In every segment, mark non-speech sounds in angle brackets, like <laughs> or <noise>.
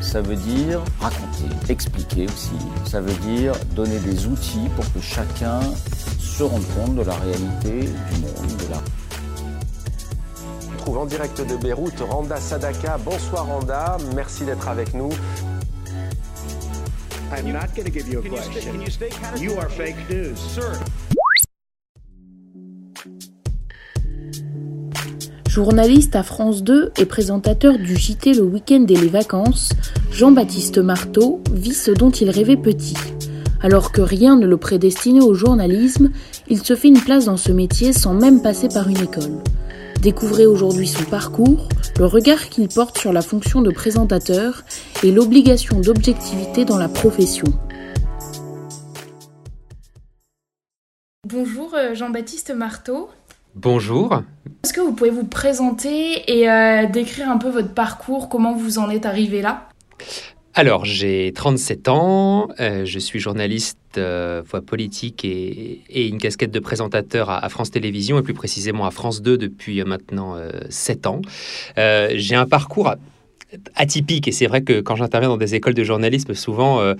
ça veut dire raconter, expliquer aussi. Ça veut dire donner des outils pour que chacun se rende compte de la réalité du monde, de la On trouve en direct de Beyrouth Randa Sadaka. Bonsoir Randa, merci d'être avec nous. I'm not going to give you a question. You are fake news. Sir. Journaliste à France 2 et présentateur du JT Le Week-end et les vacances, Jean-Baptiste Marteau vit ce dont il rêvait petit. Alors que rien ne le prédestinait au journalisme, il se fait une place dans ce métier sans même passer par une école. Découvrez aujourd'hui son parcours, le regard qu'il porte sur la fonction de présentateur et l'obligation d'objectivité dans la profession. Bonjour euh, Jean-Baptiste Marteau. Bonjour. Est-ce que vous pouvez vous présenter et euh, décrire un peu votre parcours, comment vous en êtes arrivé là? Alors, j'ai 37 ans, euh, je suis journaliste euh, voix politique et, et une casquette de présentateur à, à France Télévisions et plus précisément à France 2 depuis euh, maintenant 7 ans. J'ai un parcours atypique. Et c'est vrai que quand j'interviens dans des écoles de journalisme souvent euh,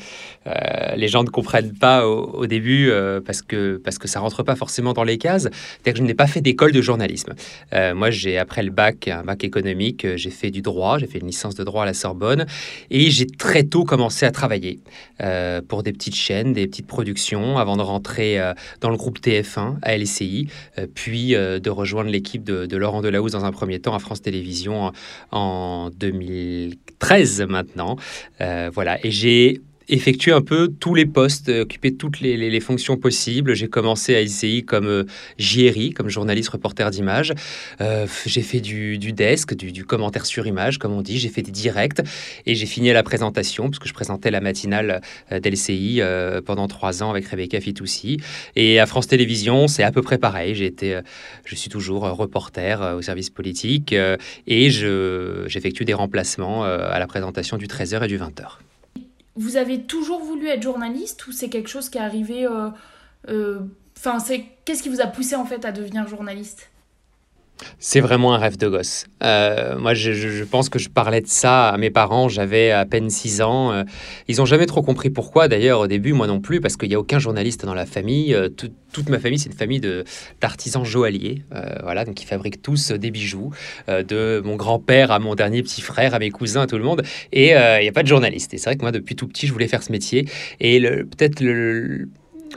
euh, les gens ne comprennent pas au, début euh, parce que parce que ça rentre pas forcément dans les cases. C'est-à-dire que je n'ai pas fait d'école de journalisme. Moi j'ai après le bac un bac économique j'ai fait du droit j'ai fait une licence de droit à la Sorbonne et j'ai très tôt commencé à travailler pour des petites chaînes des petites productions avant de rentrer dans le groupe TF1 à LCI puis de rejoindre l'équipe de, Laurent Delahousse dans un premier temps à France Télévisions en, en 2013 maintenant. Euh, voilà, et j'ai effectué un peu tous les postes, euh, occupé toutes les, fonctions possibles. J'ai commencé à ICI comme euh, JRI, comme journaliste reporter d'image. Euh, j'ai fait du, desk, du, commentaire sur image, comme on dit. J'ai fait des directs et j'ai fini à la présentation, parce que je présentais la matinale d'LCI pendant trois ans avec Rebecca Fitoussi. Et à France Télévisions, c'est à peu près pareil. J'ai été, je suis toujours reporter au service politique et je- j'effectue des remplacements à la présentation du 13h et du 20h. Vous avez toujours voulu être journaliste ou c'est quelque chose qui est arrivé euh, euh, Enfin, c'est qu'est-ce qui vous a poussé en fait à devenir journaliste? C'est vraiment un rêve de gosse. Euh, moi, je, pense que je parlais de ça à mes parents, j'avais à peine 6 ans. Euh, ils n'ont jamais trop compris pourquoi, d'ailleurs, au début, moi non plus, parce qu'il n'y a aucun journaliste dans la famille. Euh, tout- toute ma famille, c'est une famille d'artisans joailliers, euh, voilà, donc ils fabriquent tous des bijoux, de mon grand-père à mon dernier petit frère, à mes cousins, à tout le monde. Et il n'y a pas de journaliste. Et c'est vrai que moi, depuis tout petit, je voulais faire ce métier. Et peut-être le,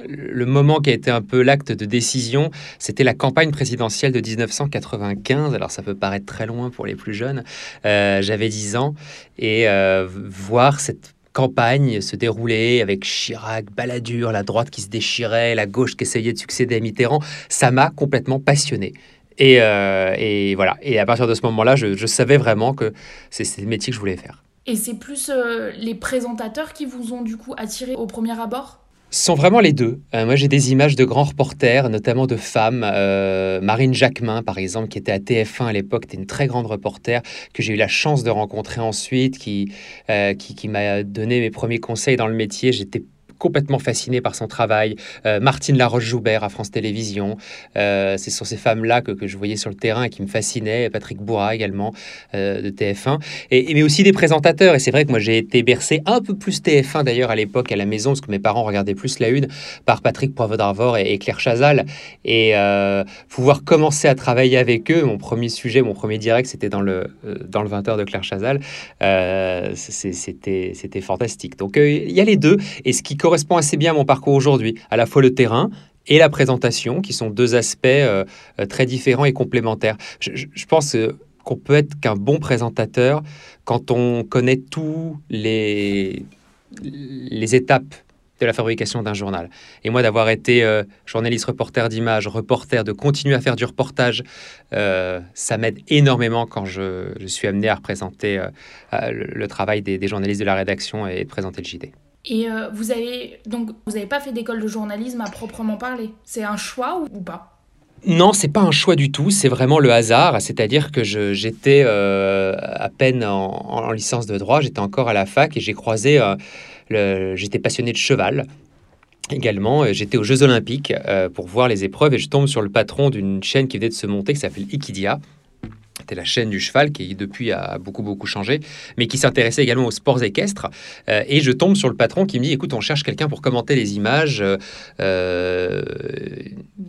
le moment qui a été un peu l'acte de décision, c'était la campagne présidentielle de 1995. Alors ça peut paraître très loin pour les plus jeunes. Euh, J'avais 10 ans et euh, voir cette campagne se dérouler avec Chirac, Balladur, la droite qui se déchirait, la gauche qui essayait de succéder à Mitterrand, ça m'a complètement passionné. Et, euh, voilà. Et à partir de ce moment-là, je, savais vraiment que c'est le métier que je voulais faire. Et c'est plus les présentateurs qui vous ont du coup attiré au premier abord? Ce sont vraiment les deux. Euh, moi, j'ai des images de grands reporters, notamment de femmes. Euh, Marine Jacquemin, par exemple, qui était à TF1 à l'époque, était une très grande reporter que j'ai eu la chance de rencontrer ensuite, qui, euh, qui, qui m'a donné mes premiers conseils dans le métier. J'étais complètement fasciné par son travail. Euh, Martine Laroche-Joubert à France Télévisions. Euh, ce sont ces femmes-là que, que je voyais sur le terrain et qui me fascinaient. Patrick Bourra également euh, de TF1. Et, mais aussi des présentateurs. Et c'est vrai que moi, j'ai été bercé un peu plus TF1 d'ailleurs à l'époque à la maison, parce que mes parents regardaient plus la une par Patrick Poivre et, et Claire Chazal. Et euh, pouvoir commencer à travailler avec eux, mon premier sujet, mon premier direct, c'était dans le, dans le 20h de Claire Chazal. C'était fantastique. Donc il y a les deux. Et ce qui correspond assez bien à mon parcours aujourd'hui, à la fois le terrain et la présentation, qui sont deux aspects euh, euh, très différents et complémentaires. Je, pense qu'on peut être qu'un bon présentateur quand on connaît tous les, les étapes de la fabrication d'un journal. Et moi, d'avoir été euh, journaliste, reporter d'image, reporter, de continuer à faire du reportage, ça m'aide énormément quand je, suis amené à représenter le, travail des, des, journalistes de la rédaction et de présenter le JT. Et euh, vous avez donc vous n'avez pas fait d'école de journalisme à proprement parler. C'est un choix ou, pas? Non, c'est pas un choix du tout, c'est vraiment le hasard. C'est-à-dire que j'étais euh, à peine en, licence de droit, j'étais encore à la fac et j'ai croisé. Euh, j'étais passionné de cheval également. J'étais aux Jeux Olympiques pour voir les épreuves et je tombe sur le patron d'une chaîne qui venait de se monter qui s'appelle Ikidia c'était la chaîne du cheval qui depuis a beaucoup beaucoup changé, mais qui s'intéressait également aux sports équestres. Euh, et je tombe sur le patron qui me dit écoute, on cherche quelqu'un pour commenter les images. Euh, euh,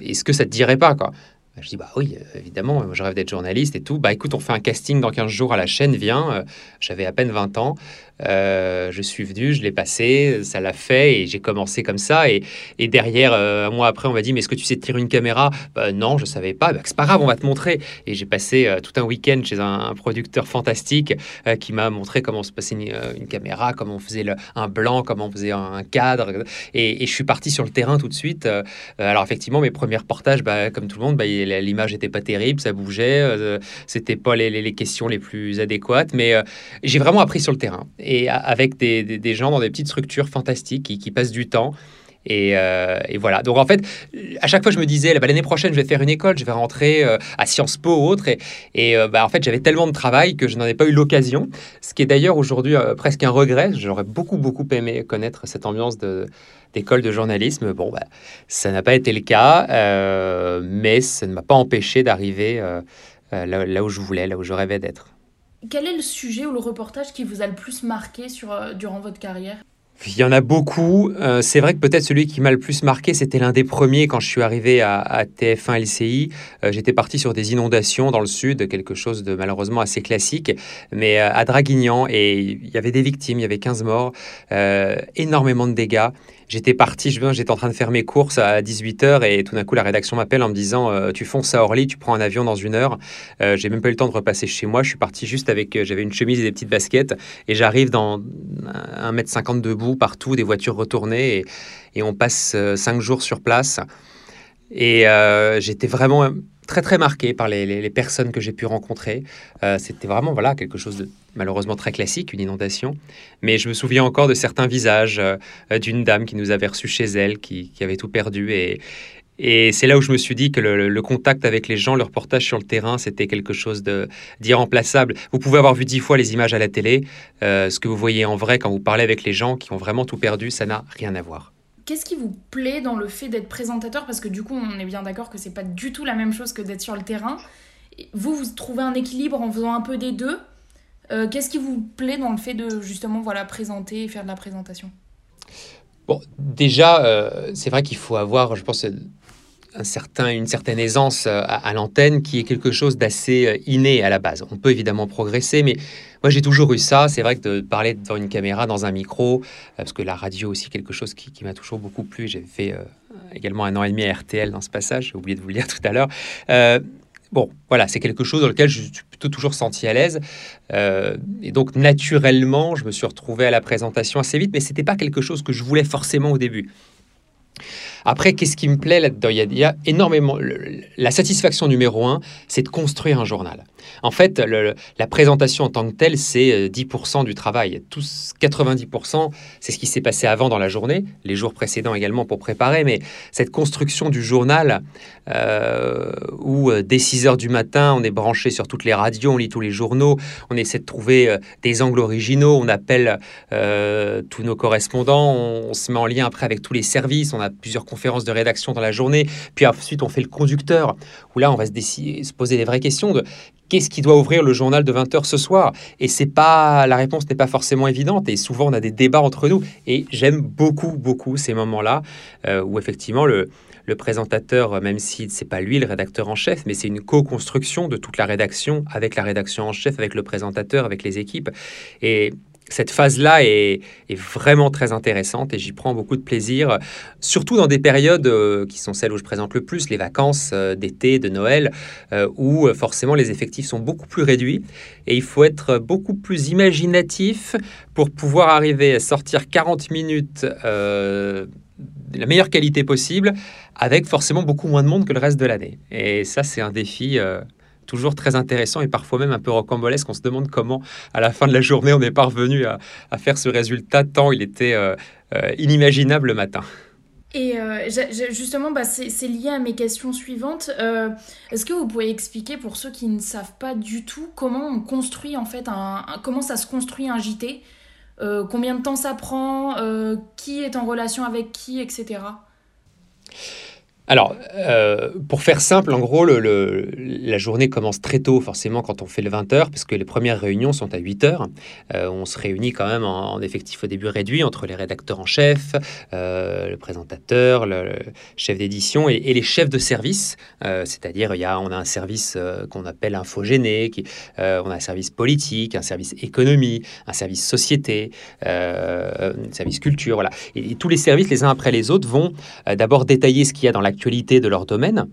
est-ce que ça te dirait pas quoi? Je dis bah oui, évidemment, je rêve d'être journaliste et tout. Bah écoute, on fait un casting dans 15 jours à la chaîne, viens. J'avais à peine 20 ans. Euh, je suis venu, je l'ai passé, ça l'a fait et j'ai commencé comme ça. Et, et derrière, euh, un mois après, on m'a dit Mais est-ce que tu sais tirer une caméra? Bah, Non, je savais pas. Bah, c'est pas grave, on va te montrer. Et j'ai passé euh, tout un week-end chez un, producteur fantastique qui m'a montré comment se passait une, caméra, comment on faisait un blanc, comment on faisait un, cadre. Et, je suis parti sur le terrain tout de suite. alors, effectivement, mes premiers reportages, bah, comme tout le monde, l'image n'était pas terrible, ça bougeait, c'était pas les, les, questions les plus adéquates. Mais j'ai vraiment appris sur le terrain et avec des, gens dans des petites structures fantastiques qui, passent du temps. Euh, et, voilà. Donc en fait, à chaque fois, je me disais, bah, l'année prochaine, je vais faire une école, je vais rentrer euh, à Sciences Po ou autre. Et, euh, bah, en fait, j'avais tellement de travail que je n'en ai pas eu l'occasion. Ce qui est d'ailleurs aujourd'hui presque un regret. J'aurais beaucoup, beaucoup aimé connaître cette ambiance d'école de journalisme. Bon, bah, ça n'a pas été le cas, mais ça ne m'a pas empêché d'arriver là, où je voulais, là où je rêvais d'être. Quel est le sujet ou le reportage qui vous a le plus marqué sur, euh, durant votre carrière? Il y en a beaucoup. Euh, c'est vrai que peut-être celui qui m'a le plus marqué, c'était l'un des premiers quand je suis arrivé à, TF1 LCI. Euh, j'étais parti sur des inondations dans le sud, quelque chose de malheureusement assez classique, mais à Draguignan, et il y avait des victimes, il y avait 15 morts, énormément de dégâts. J'étais parti, j'étais en train de faire mes courses à 18h et tout d'un coup la rédaction m'appelle en me disant euh, tu fonces à Orly, tu prends un avion dans une heure. Euh, j'ai même pas eu le temps de repasser chez moi. Je suis parti juste avec, euh, j'avais une chemise et des petites baskets et j'arrive dans 1m50 debout partout, des voitures retournées et, et on passe 5 jours sur place. Et j'étais vraiment très très marqué par les, personnes que j'ai pu rencontrer. Euh, c'était vraiment voilà quelque chose de malheureusement très classique, une inondation. Mais je me souviens encore de certains visages euh, d'une dame qui nous avait reçus chez elle, qui, avait tout perdu. Et, c'est là où je me suis dit que le, contact avec les gens, le reportage sur le terrain, c'était quelque chose d'irremplaçable. Vous pouvez avoir vu dix fois les images à la télé. Euh, ce que vous voyez en vrai quand vous parlez avec les gens qui ont vraiment tout perdu, ça n'a rien à voir. Qu'est-ce qui vous plaît dans le fait d'être présentateur? Parce que du coup, on est bien d'accord que c'est pas du tout la même chose que d'être sur le terrain. Vous, vous trouvez un équilibre en faisant un peu des deux. Euh, qu'est-ce qui vous plaît dans le fait de justement voilà présenter et faire de la présentation? Bon, déjà, euh, c'est vrai qu'il faut avoir, je pense, certain, une certaine aisance euh, à, l'antenne qui est quelque chose d'assez inné à la base. On peut évidemment progresser, mais moi, j'ai toujours eu ça. C'est vrai que de parler devant une caméra, dans un micro, euh, parce que la radio aussi quelque chose qui, m'a toujours beaucoup plu. J'ai fait euh, également un an et demi à RTL dans ce passage. J'ai oublié de vous le dire tout à l'heure. Euh, bon, voilà, c'est quelque chose dans lequel je suis plutôt toujours senti à l'aise. et donc, naturellement, je me suis retrouvé à la présentation assez vite, mais ce n'était pas quelque chose que je voulais forcément au début. Après, qu'est-ce qui me plaît là-dedans? Il, y a énormément. la satisfaction numéro un, c'est de construire un journal. En fait, la présentation en tant que telle, c'est 10% euh, du travail. Tous 90%, c'est ce qui s'est passé avant dans la journée, les jours précédents également pour préparer. Mais cette construction du journal, euh, où euh, dès 6 heures du matin, on est branché sur toutes les radios, on lit tous les journaux, on essaie de trouver des angles originaux, on appelle tous nos correspondants, on, on, se met en lien après avec tous les services, on a plusieurs conférences de rédaction dans la journée, puis ensuite on fait le conducteur, où là on va se, se poser les vraies questions de qu'est-ce qui doit ouvrir le journal de 20h ce soir? Et c'est pas la réponse n'est pas forcément évidente et souvent on a des débats entre nous et j'aime beaucoup beaucoup ces moments-là euh, où effectivement le, le présentateur, même si c'est pas lui le rédacteur en chef, mais c'est une co-construction de toute la rédaction avec la rédaction en chef, avec le présentateur, avec les équipes. Et cette phase-là est, vraiment très intéressante et j'y prends beaucoup de plaisir, surtout dans des périodes euh, qui sont celles où je présente le plus, les vacances euh, d'été, de Noël, euh, où forcément les effectifs sont beaucoup plus réduits et il faut être beaucoup plus imaginatif pour pouvoir arriver à sortir 40 minutes de la meilleure qualité possible avec forcément beaucoup moins de monde que le reste de l'année. Et ça, c'est un défi toujours très intéressant et parfois même un peu rocambolesque. On se demande comment, à la fin de la journée, on est parvenu à, faire ce résultat tant il était euh, euh, inimaginable le matin. Et euh, justement, bah, c'est lié à mes questions suivantes. Est-ce que vous pouvez expliquer pour ceux qui ne savent pas du tout comment on construit en fait comment ça se construit un JT, combien de temps ça prend, qui est en relation avec qui, etc. Alors, euh, pour faire simple, en gros, la journée commence très tôt, forcément, quand on fait le 20h, parce que les premières réunions sont à 8h. Euh, on se réunit quand même en, effectif au début réduit entre les rédacteurs en chef, euh, le présentateur, le, chef d'édition et, les chefs de service. C'est-à-dire, y a, on a un service qu'on appelle infogéné, qui, on a un service politique, un service économie, un service société, un service culture, voilà. Et, et, tous les services, les uns après les autres, vont d'abord détailler ce qu'il y a dans la de leur domaine.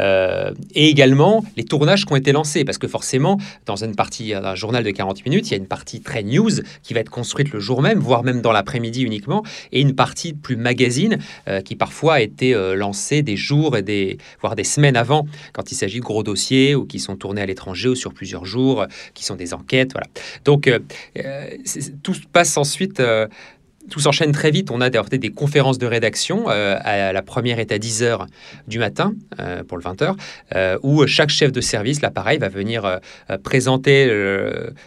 Euh, et également les tournages qui ont été lancés, parce que forcément, dans une partie, d'un journal de 40 minutes, il y a une partie très news qui va être construite le jour même, voire même dans l'après-midi uniquement, et une partie plus magazine euh, qui parfois a été euh, lancée des jours et des, voire des semaines avant, quand il s'agit de gros dossiers ou qui sont tournés à l'étranger ou sur plusieurs jours, qui sont des enquêtes. Voilà. Donc tout passe ensuite tout s'enchaîne très vite. On a des, conférences de rédaction. Euh, à, la première est à 10h du matin, euh, pour le 20h, euh, où chaque chef de service, là pareil, va venir présenter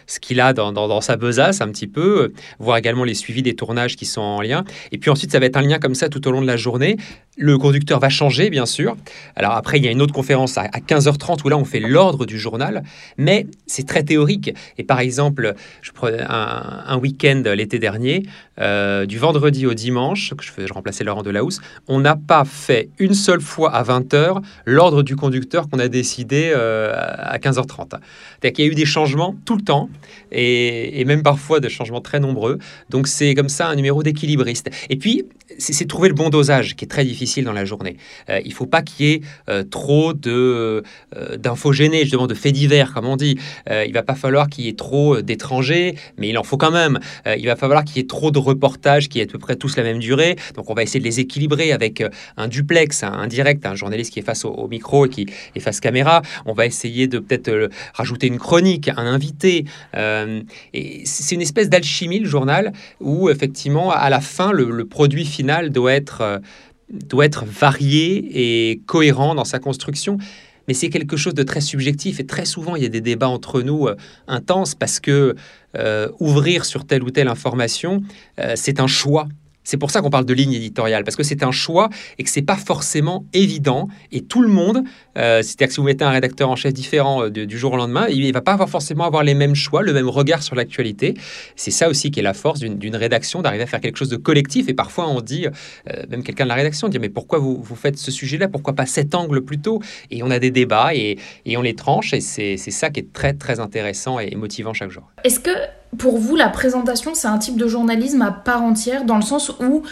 ce qu'il a dans, sa besace un petit peu, voir également les suivis des tournages qui sont en lien. Et puis ensuite, ça va être un lien comme ça tout au long de la journée. Le conducteur va changer, bien sûr. Alors après, il y a une autre conférence à, 15h30 où là, on fait l'ordre du journal, mais c'est très théorique. Et par exemple, je prenais un, week-end l'été dernier, euh, du vendredi au dimanche, que je, je remplaçais Laurent Delahousse, on n'a pas fait une seule fois à 20h l'ordre du conducteur qu'on a décidé euh, à 15h30. C'est-à-dire qu'il y a eu des changements tout le temps, et même parfois des changements très nombreux. Donc c'est comme ça un numéro d'équilibriste. Et puis, c'est trouver le bon dosage qui est très difficile dans la journée. Euh, il faut pas qu'il y ait euh, trop de euh, d'infos gênées, justement de faits divers, comme on dit. il va pas falloir qu'il y ait trop d'étrangers, mais il en faut quand même. il va falloir qu'il y ait trop de reportages qui aient à peu près tous la même durée. Donc on va essayer de les équilibrer avec un duplex, un, direct, un journaliste qui est face au, micro et qui est face caméra. On va essayer de peut-être rajouter une chronique, un invité. et c'est une espèce d'alchimie le journal où effectivement à la fin le, produit final doit être, euh, doit être varié et cohérent dans sa construction. Mais c'est quelque chose de très subjectif et très souvent il y a des débats entre nous euh, intenses parce que euh, ouvrir sur telle ou telle information, c'est un choix c'est pour ça qu'on parle de ligne éditoriale, parce que c'est un choix et que c'est pas forcément évident. Et tout le monde, euh, c'est-à-dire que si vous mettez un rédacteur en chef différent euh, du jour au lendemain, il ne va pas avoir forcément avoir les mêmes choix, le même regard sur l'actualité. C'est ça aussi qui est la force d'une rédaction, d'arriver à faire quelque chose de collectif. Et parfois, on dit, euh, même quelqu'un de la rédaction dit, mais pourquoi vous, faites ce sujet-là? Pourquoi pas cet angle plutôt? Et on a des débats et, et on les tranche. Et c'est ça qui est très, très intéressant et motivant chaque jour. Est-ce que pour vous, la présentation, c'est un type de journalisme à part entière, dans le sens où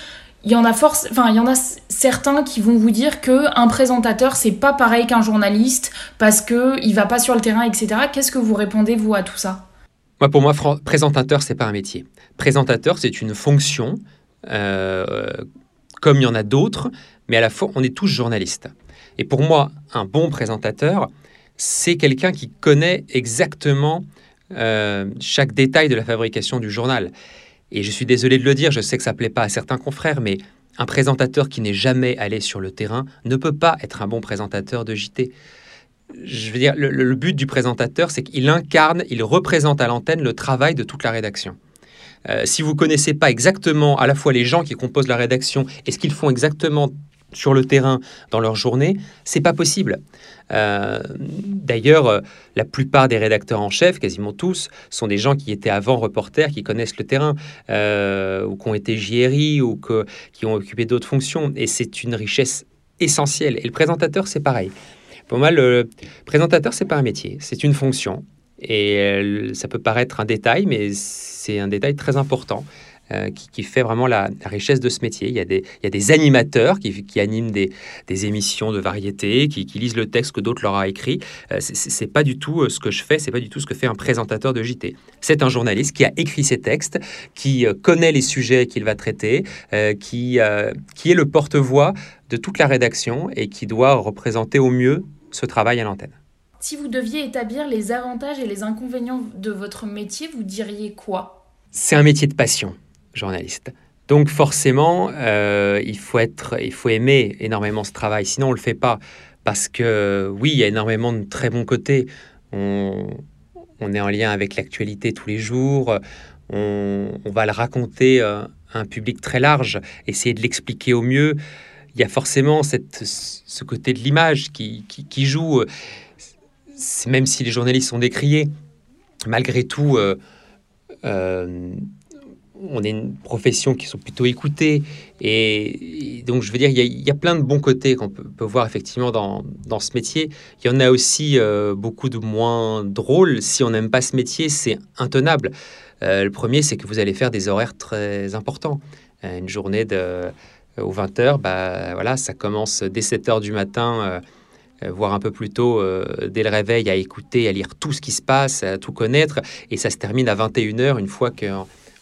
il y en a force, enfin il y en a certains qui vont vous dire que un présentateur c'est pas pareil qu'un journaliste parce que il va pas sur le terrain, etc. Qu'est-ce que vous répondez vous à tout ça? Moi, pour moi, présentateur c'est pas un métier. Présentateur c'est une fonction, euh, comme il y en a d'autres, mais à la fois on est tous journalistes. Et pour moi, un bon présentateur, c'est quelqu'un qui connaît exactement euh, chaque détail de la fabrication du journal. Et je suis désolé de le dire, je sais que ça ne plaît pas à certains confrères, mais un présentateur qui n'est jamais allé sur le terrain ne peut pas être un bon présentateur de JT. Je veux dire, le, but du présentateur, c'est qu'il incarne, il représente à l'antenne le travail de toute la rédaction. Euh, si vous connaissez pas exactement à la fois les gens qui composent la rédaction et ce qu'ils font exactement sur le terrain dans leur journée, c'est pas possible. Euh, d'ailleurs, euh, la plupart des rédacteurs en chef, quasiment tous, sont des gens qui étaient avant reporters, qui connaissent le terrain, euh, ou qui ont été JRI, ou qui ont occupé d'autres fonctions. Et c'est une richesse essentielle. Et le présentateur, c'est pareil. Pour moi, le présentateur, c'est pas un métier, c'est une fonction. Et ça peut paraître un détail, mais c'est un détail très important. Euh, qui, fait vraiment la, richesse de ce métier. Il y a des, il y a des animateurs qui, qui animent des, des, émissions de variété, qui, qui, lisent le texte que d'autres leur a écrit. Euh, c'est pas du tout euh, ce que je fais, c'est pas du tout ce que fait un présentateur de JT. C'est un journaliste qui a écrit ses textes, qui connaît les sujets qu'il va traiter, qui, qui est le porte-voix de toute la rédaction et qui doit représenter au mieux ce travail à l'antenne. Si vous deviez établir les avantages et les inconvénients de votre métier, vous diriez quoi? C'est un métier de passion journaliste. Donc forcément, euh, il, faut être, il faut aimer énormément ce travail, sinon on ne le fait pas. Parce que oui, il y a énormément de très bons côtés. On, est en lien avec l'actualité tous les jours, on, va le raconter à un public très large, essayer de l'expliquer au mieux. Il y a forcément cette, ce côté de l'image qui, qui, joue, même si les journalistes sont décriés, malgré tout, euh, euh, on est une profession qui sont plutôt écoutées. Et, donc, je veux dire, il y, a, plein de bons côtés qu'on peut, voir effectivement dans, ce métier. Il y en a aussi euh, beaucoup de moins drôles. Si on n'aime pas ce métier, c'est intenable. Euh, le premier, c'est que vous allez faire des horaires très importants. Euh, une journée de, aux 20h, bah, voilà, ça commence dès 7h du matin voire un peu plus tôt, dès le réveil, à écouter, à lire tout ce qui se passe, à tout connaître. Et ça se termine à 21h, une fois que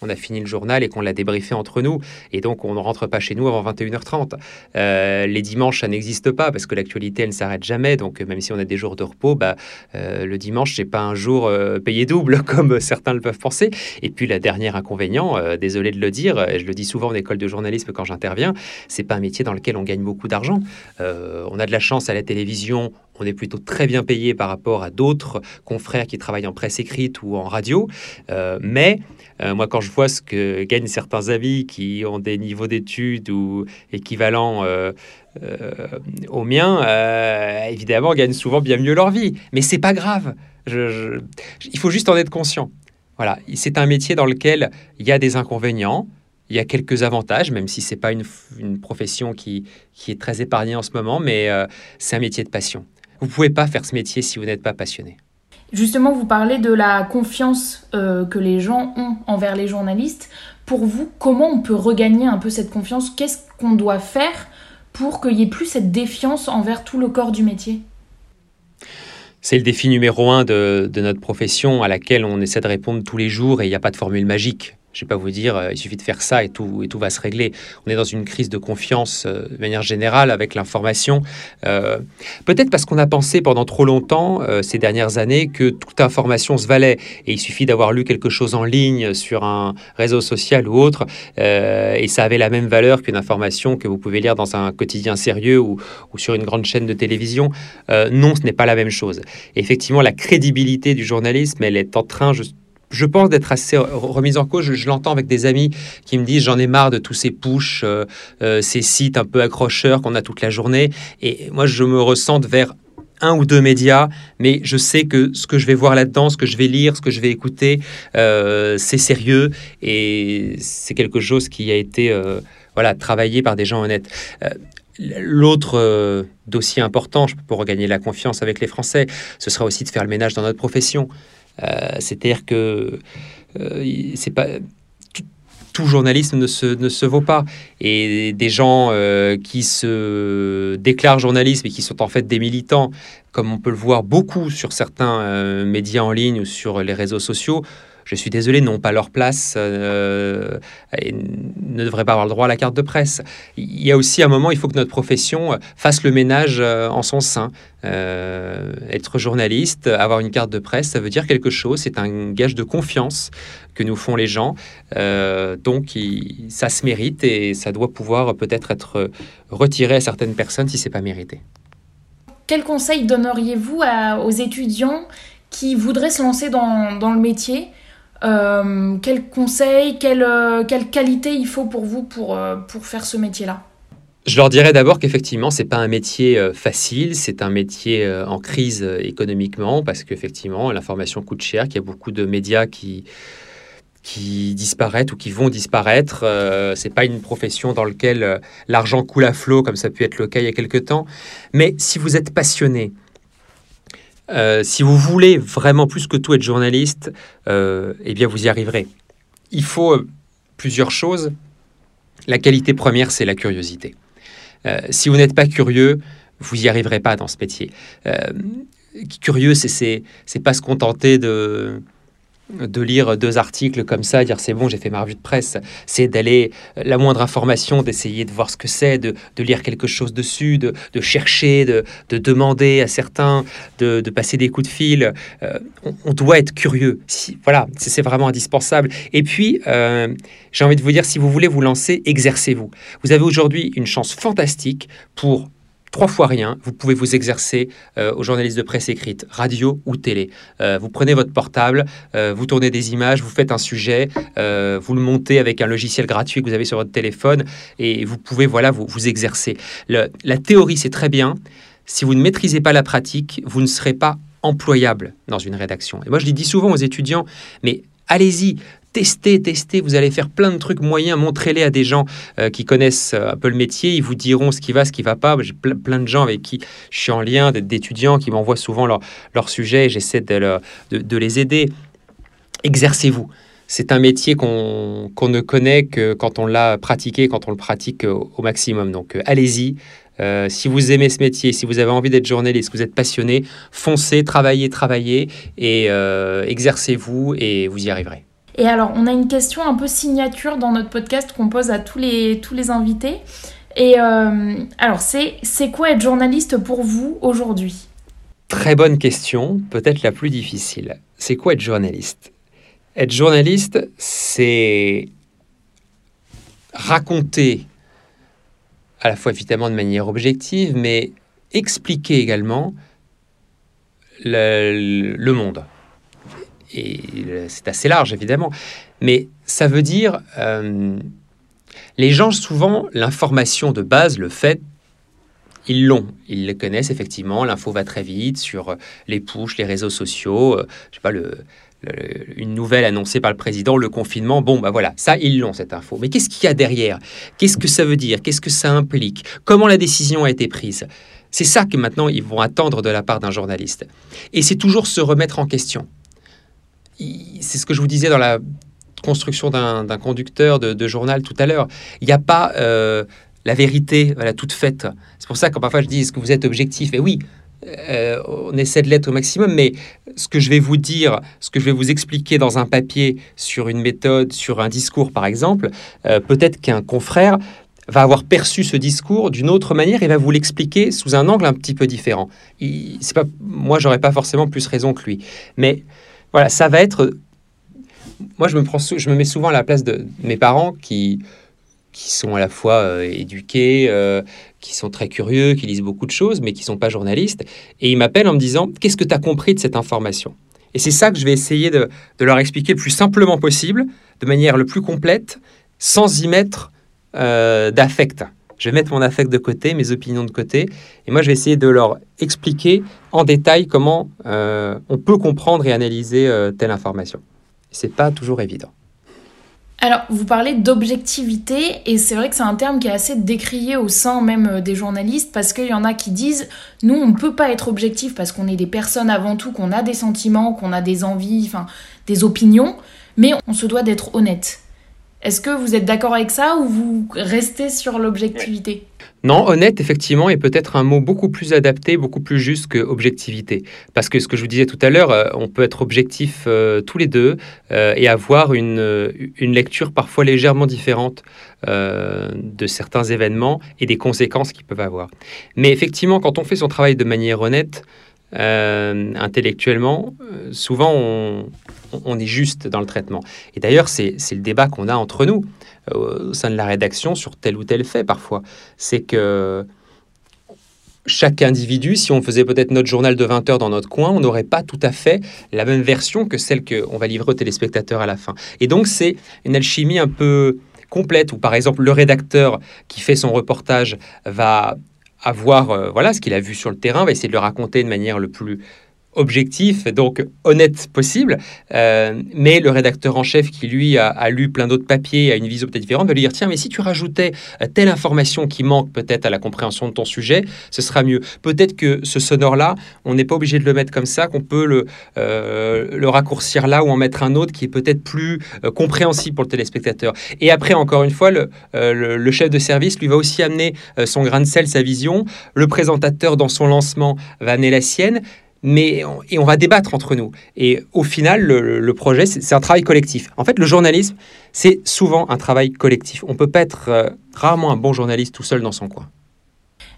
on a fini le journal et qu'on l'a débriefé entre nous. Et donc, on ne rentre pas chez nous avant 21h30. Euh, les dimanches, ça n'existe pas parce que l'actualité, elle ne s'arrête jamais. Donc, même si on a des jours de repos, bah, euh, le dimanche, c'est pas un jour euh, payé double <laughs> comme certains le peuvent penser. Et puis, la dernière inconvénient, désolé de le dire, et je le dis souvent en école de journalisme quand j'interviens, c'est pas un métier dans lequel on gagne beaucoup d'argent. on a de la chance à la télévision, on est plutôt très bien payé par rapport à d'autres confrères qui travaillent en presse écrite ou en radio. mais moi, quand je vois ce que gagnent certains amis qui ont des niveaux d'études ou équivalents euh, euh, aux miens, euh, évidemment, gagnent souvent bien mieux leur vie. Mais c'est pas grave. il faut juste en être conscient. Voilà, c'est un métier dans lequel il y a des inconvénients, il y a quelques avantages, même si c'est pas une, profession qui, qui, est très épargnée en ce moment, mais c'est un métier de passion. Vous pouvez pas faire ce métier si vous n'êtes pas passionné. Justement, vous parlez de la confiance euh, que les gens ont envers les journalistes. Pour vous, comment on peut regagner un peu cette confiance? Qu'est-ce qu'on doit faire pour qu'il n'y ait plus cette défiance envers tout le corps du métier? C'est le défi numéro un de, de, notre profession à laquelle on essaie de répondre tous les jours et il n'y a pas de formule magique. Je ne vais pas vous dire, euh, il suffit de faire ça et tout, et tout va se régler. On est dans une crise de confiance euh, de manière générale avec l'information. Euh, peut-être parce qu'on a pensé pendant trop longtemps, ces dernières années, que toute information se valait. Et il suffit d'avoir lu quelque chose en ligne sur un réseau social ou autre, et ça avait la même valeur qu'une information que vous pouvez lire dans un quotidien sérieux ou, sur une grande chaîne de télévision. non, ce n'est pas la même chose. effectivement, la crédibilité du journalisme, elle est en train juste je pense d'être assez remise en cause. Je, l'entends avec des amis qui me disent j'en ai marre de tous ces push, euh, euh, ces sites un peu accrocheurs qu'on a toute la journée. Et moi, je me ressens vers un ou deux médias, mais je sais que ce que je vais voir là-dedans, ce que je vais lire, ce que je vais écouter, euh, c'est sérieux et c'est quelque chose qui a été voilà travaillé par des gens honnêtes. L'autre dossier important pour regagner la confiance avec les Français, ce sera aussi de faire le ménage dans notre profession. Euh, c'est-à-dire que euh, c'est pas tout journalisme ne se, ne se vaut pas. Et des gens euh, qui se déclarent journalistes et qui sont en fait des militants, comme on peut le voir beaucoup sur certains médias en ligne ou sur les réseaux sociaux, je suis désolé, n'ont pas leur place euh, et ne devraient pas avoir le droit à la carte de presse. Il y a aussi un moment, il faut que notre profession fasse le ménage euh, en son sein. Euh, être journaliste, avoir une carte de presse, ça veut dire quelque chose. C'est un gage de confiance que nous font les gens. donc, ça se mérite et ça doit pouvoir peut-être être retiré à certaines personnes si c'est pas mérité. Quel conseil donneriez-vous aux étudiants qui voudraient se lancer dans, dans le métier euh, quels conseils, quelle, euh, quelle, qualité il faut pour vous pour, euh, pour faire ce métier-là? Je leur dirais d'abord qu'effectivement, ce n'est pas un métier facile, c'est un métier en crise économiquement, parce qu'effectivement, l'information coûte cher, qu'il y a beaucoup de médias qui, qui disparaissent ou qui vont disparaître. Ce c'est pas une profession dans laquelle l'argent coule à flot, comme ça a pu être le cas il y a quelques temps. Mais si vous êtes passionné, si vous voulez vraiment plus que tout être journaliste, eh bien vous y arriverez. Il faut plusieurs choses. La qualité première, c'est la curiosité. si vous n'êtes pas curieux, vous n'y arriverez pas dans ce métier. curieux, c'est pas se contenter de de lire deux articles comme ça, dire c'est bon, j'ai fait ma revue de presse, c'est d'aller la moindre information, d'essayer de voir ce que c'est, de, lire quelque chose dessus, de, chercher, de, demander à certains, de, passer des coups de fil. Euh, on, doit être curieux. Si, voilà, c'est vraiment indispensable. Et puis, euh, j'ai envie de vous dire, si vous voulez vous lancer, exercez-vous. Vous avez aujourd'hui une chance fantastique pour trois fois rien, vous pouvez vous exercer euh, aux journalistes de presse écrite, radio ou télé. Euh, vous prenez votre portable, euh, vous tournez des images, vous faites un sujet, vous le montez avec un logiciel gratuit que vous avez sur votre téléphone et vous pouvez voilà vous, vous exercer. la théorie, c'est très bien. Si vous ne maîtrisez pas la pratique, vous ne serez pas employable dans une rédaction. Et moi, je le dis souvent aux étudiants, mais allez-y, testez, testez, vous allez faire plein de trucs moyens, montrez-les à des gens euh, qui connaissent euh, un peu le métier, ils vous diront ce qui va, ce qui va pas. J'ai plein de gens avec qui je suis en lien, d'étudiants qui m'envoient souvent leur, leur sujet et j'essaie de, de, les aider. Exercez-vous. C'est un métier qu'on ne connaît que quand on l'a pratiqué, quand on le pratique au, maximum. Donc euh, allez-y, si vous aimez ce métier, si vous avez envie d'être journaliste, que vous êtes passionné, foncez, travaillez, travaillez et exercez-vous et vous y arriverez. Et alors, on a une question un peu signature dans notre podcast qu'on pose à tous les, tous les invités. Et euh, alors, c'est, c'est quoi être journaliste pour vous aujourd'hui? Très bonne question, peut-être la plus difficile. C'est quoi être journaliste? Être journaliste, c'est raconter à la fois évidemment de manière objective, mais expliquer également le, le monde et c'est assez large évidemment, mais ça veut dire, euh, les gens souvent, l'information de base, le fait, ils l'ont, ils le connaissent effectivement, l'info va très vite sur les pushs, les réseaux sociaux, euh, je sais pas, le, une nouvelle annoncée par le président, le confinement, bon, bah voilà, ça, ils l'ont, cette info. Mais qu'est-ce qu'il y a derrière? Qu'est-ce que ça veut dire? Qu'est-ce que ça implique? Comment la décision a été prise? C'est ça que maintenant, ils vont attendre de la part d'un journaliste. Et c'est toujours se remettre en question c'est ce que je vous disais dans la construction d'un conducteur de, journal tout à l'heure. Il n'y a pas euh, la vérité toute faite. C'est pour ça que parfois je dis est-ce que vous êtes objectif? Et oui, euh, on essaie de l'être au maximum, mais ce que je vais vous dire, ce que je vais vous expliquer dans un papier sur une méthode, sur un discours par exemple, euh, peut-être qu'un confrère va avoir perçu ce discours d'une autre manière et va vous l'expliquer sous un angle un petit peu différent. C'est pas, moi, j'aurais pas forcément plus raison que lui, mais voilà, ça va être. Moi, je me, prends, je me mets souvent à la place de mes parents qui, qui sont à la fois euh, éduqués, euh, qui sont très curieux, qui lisent beaucoup de choses, mais qui ne sont pas journalistes. Et ils m'appellent en me disant Qu'est-ce que tu as compris de cette information? Et c'est ça que je vais essayer de, de, leur expliquer le plus simplement possible, de manière le plus complète, sans y mettre euh, d'affect je vais mettre mon affect de côté, mes opinions de côté, et moi je vais essayer de leur expliquer en détail comment euh, on peut comprendre et analyser euh, telle information. C'est pas toujours évident. Alors, vous parlez d'objectivité, et c'est vrai que c'est un terme qui est assez décrié au sein même euh, des journalistes, parce qu'il y en a qui disent, nous, on ne peut pas être objectif parce qu'on est des personnes avant tout, qu'on a des sentiments, qu'on a des envies, enfin, des opinions, mais on se doit d'être honnête. Est-ce que vous êtes d'accord avec ça ou vous restez sur l'objectivité? Non, honnête, effectivement, est peut-être un mot beaucoup plus adapté, beaucoup plus juste que objectivité. Parce que ce que je vous disais tout à l'heure, euh, on peut être objectif euh, tous les deux euh, et avoir une, une, lecture parfois légèrement différente de certains événements et des conséquences qu'ils peuvent avoir. Mais effectivement, quand on fait son travail de manière honnête, intellectuellement, souvent on, on est juste dans le traitement. Et d'ailleurs, c'est le débat qu'on a entre nous euh, au sein de la rédaction sur tel ou tel fait parfois. C'est que chaque individu, si on faisait peut-être notre journal de 20 heures dans notre coin, on n'aurait pas tout à fait la même version que celle qu'on va livrer aux téléspectateurs à la fin. Et donc, c'est une alchimie un peu complète où, par exemple, le rédacteur qui fait son reportage va avoir euh, voilà ce qu'il a vu sur le terrain, va essayer de le raconter de manière le plus objectif, donc honnête possible. Euh, mais le rédacteur en chef qui, lui, a, lu plein d'autres papiers, a une vision peut-être différente, va lui dire, tiens, mais si tu rajoutais euh, telle information qui manque peut-être à la compréhension de ton sujet, ce sera mieux. Peut-être que ce sonore-là, on n'est pas obligé de le mettre comme ça, qu'on peut le, euh, le raccourcir là ou en mettre un autre qui est peut-être plus compréhensible pour le téléspectateur. Et après, encore une fois, le, le, chef de service lui va aussi amener son grain de sel, sa vision. Le présentateur, dans son lancement, va amener la sienne mais et on va débattre entre nous. Et au final, le, projet, c'est un travail collectif. En fait, le journalisme, c'est souvent un travail collectif. On peut pas être euh, rarement un bon journaliste tout seul dans son coin.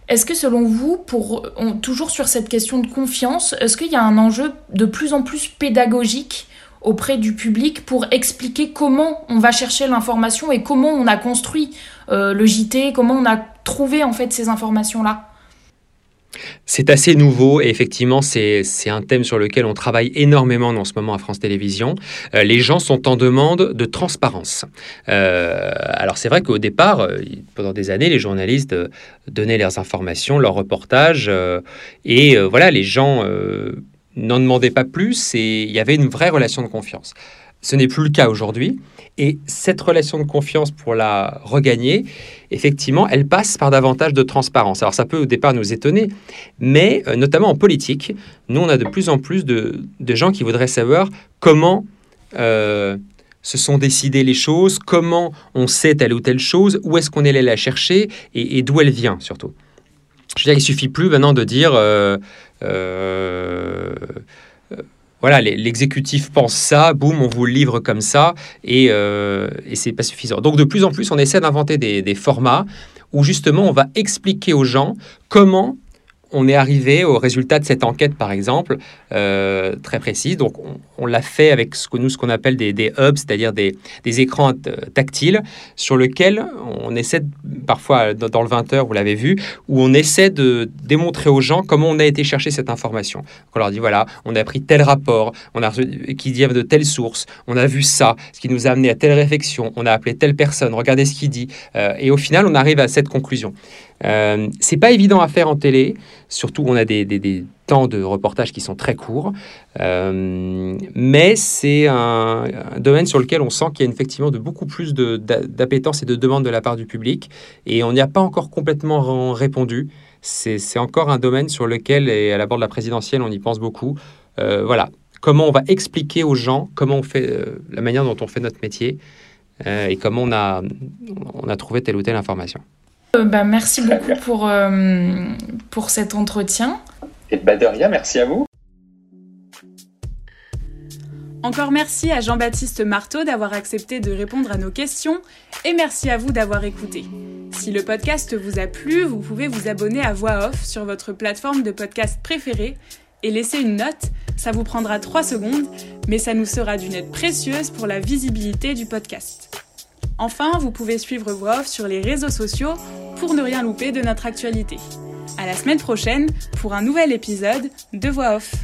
Est-ce que selon vous, pour toujours sur cette question de confiance, est-ce qu'il y a un enjeu de plus en plus pédagogique auprès du public pour expliquer comment on va chercher l'information et comment on a construit euh, le JT, comment on a trouvé en fait ces informations-là? C'est assez nouveau et effectivement, c'est un thème sur lequel on travaille énormément en ce moment à France Télévisions. Euh, les gens sont en demande de transparence. Euh, alors c'est vrai qu'au départ, euh, pendant des années, les journalistes donnaient leurs informations, leurs reportages, et voilà, les gens n'en demandaient pas plus et il y avait une vraie relation de confiance. Ce n'est plus le cas aujourd'hui. Et cette relation de confiance, pour la regagner, effectivement, elle passe par davantage de transparence. Alors ça peut au départ nous étonner, mais euh, notamment en politique, nous, on a de plus en plus de, gens qui voudraient savoir comment euh, se sont décidées les choses, comment on sait telle ou telle chose, où est-ce qu'on est allé la chercher et, d'où elle vient surtout. Je veux dire, il suffit plus maintenant de dire... Euh, voilà, l'exécutif pense ça, boum, on vous le livre comme ça, et, euh, et c'est pas suffisant. Donc de plus en plus, on essaie d'inventer des, formats où justement on va expliquer aux gens comment on est arrivé au résultat de cette enquête, par exemple, euh, très précise. Donc, on, l'a fait avec ce que nous, ce qu'on appelle des, hubs, c'est-à-dire des, écrans tactiles, sur lesquels on essaie, parfois dans le 20h, vous l'avez vu, où on essaie de démontrer aux gens comment on a été chercher cette information. on leur dit, voilà, on a pris tel rapport, on a, qui vient de telle source, on a vu ça, ce qui nous a amené à telle réflexion, on a appelé telle personne, regardez ce qu'il dit. Euh, et au final, on arrive à cette conclusion. Euh, c'est pas évident à faire en télé, surtout on a des, temps de reportage qui sont très courts, euh, mais c'est un, domaine sur lequel on sent qu'il y a effectivement de beaucoup plus d'appétence et de demande de la part du public, et on n'y a pas encore complètement répondu. C'est encore un domaine sur lequel, et à la bord de la présidentielle, on y pense beaucoup. Euh, voilà, comment on va expliquer aux gens comment on fait euh, la manière dont on fait notre métier et comment on a, on a trouvé telle ou telle information. Euh, bah, merci beaucoup pour, euh, pour cet entretien. Et bah, de rien, merci à vous. Encore merci à Jean-Baptiste Marteau d'avoir accepté de répondre à nos questions et merci à vous d'avoir écouté. Si le podcast vous a plu, vous pouvez vous abonner à Voix Off sur votre plateforme de podcast préférée et laisser une note. Ça vous prendra 3 secondes, mais ça nous sera d'une aide précieuse pour la visibilité du podcast. Enfin, vous pouvez suivre Off sur les réseaux sociaux pour ne rien louper de notre actualité. À la semaine prochaine pour un nouvel épisode de Voix Off.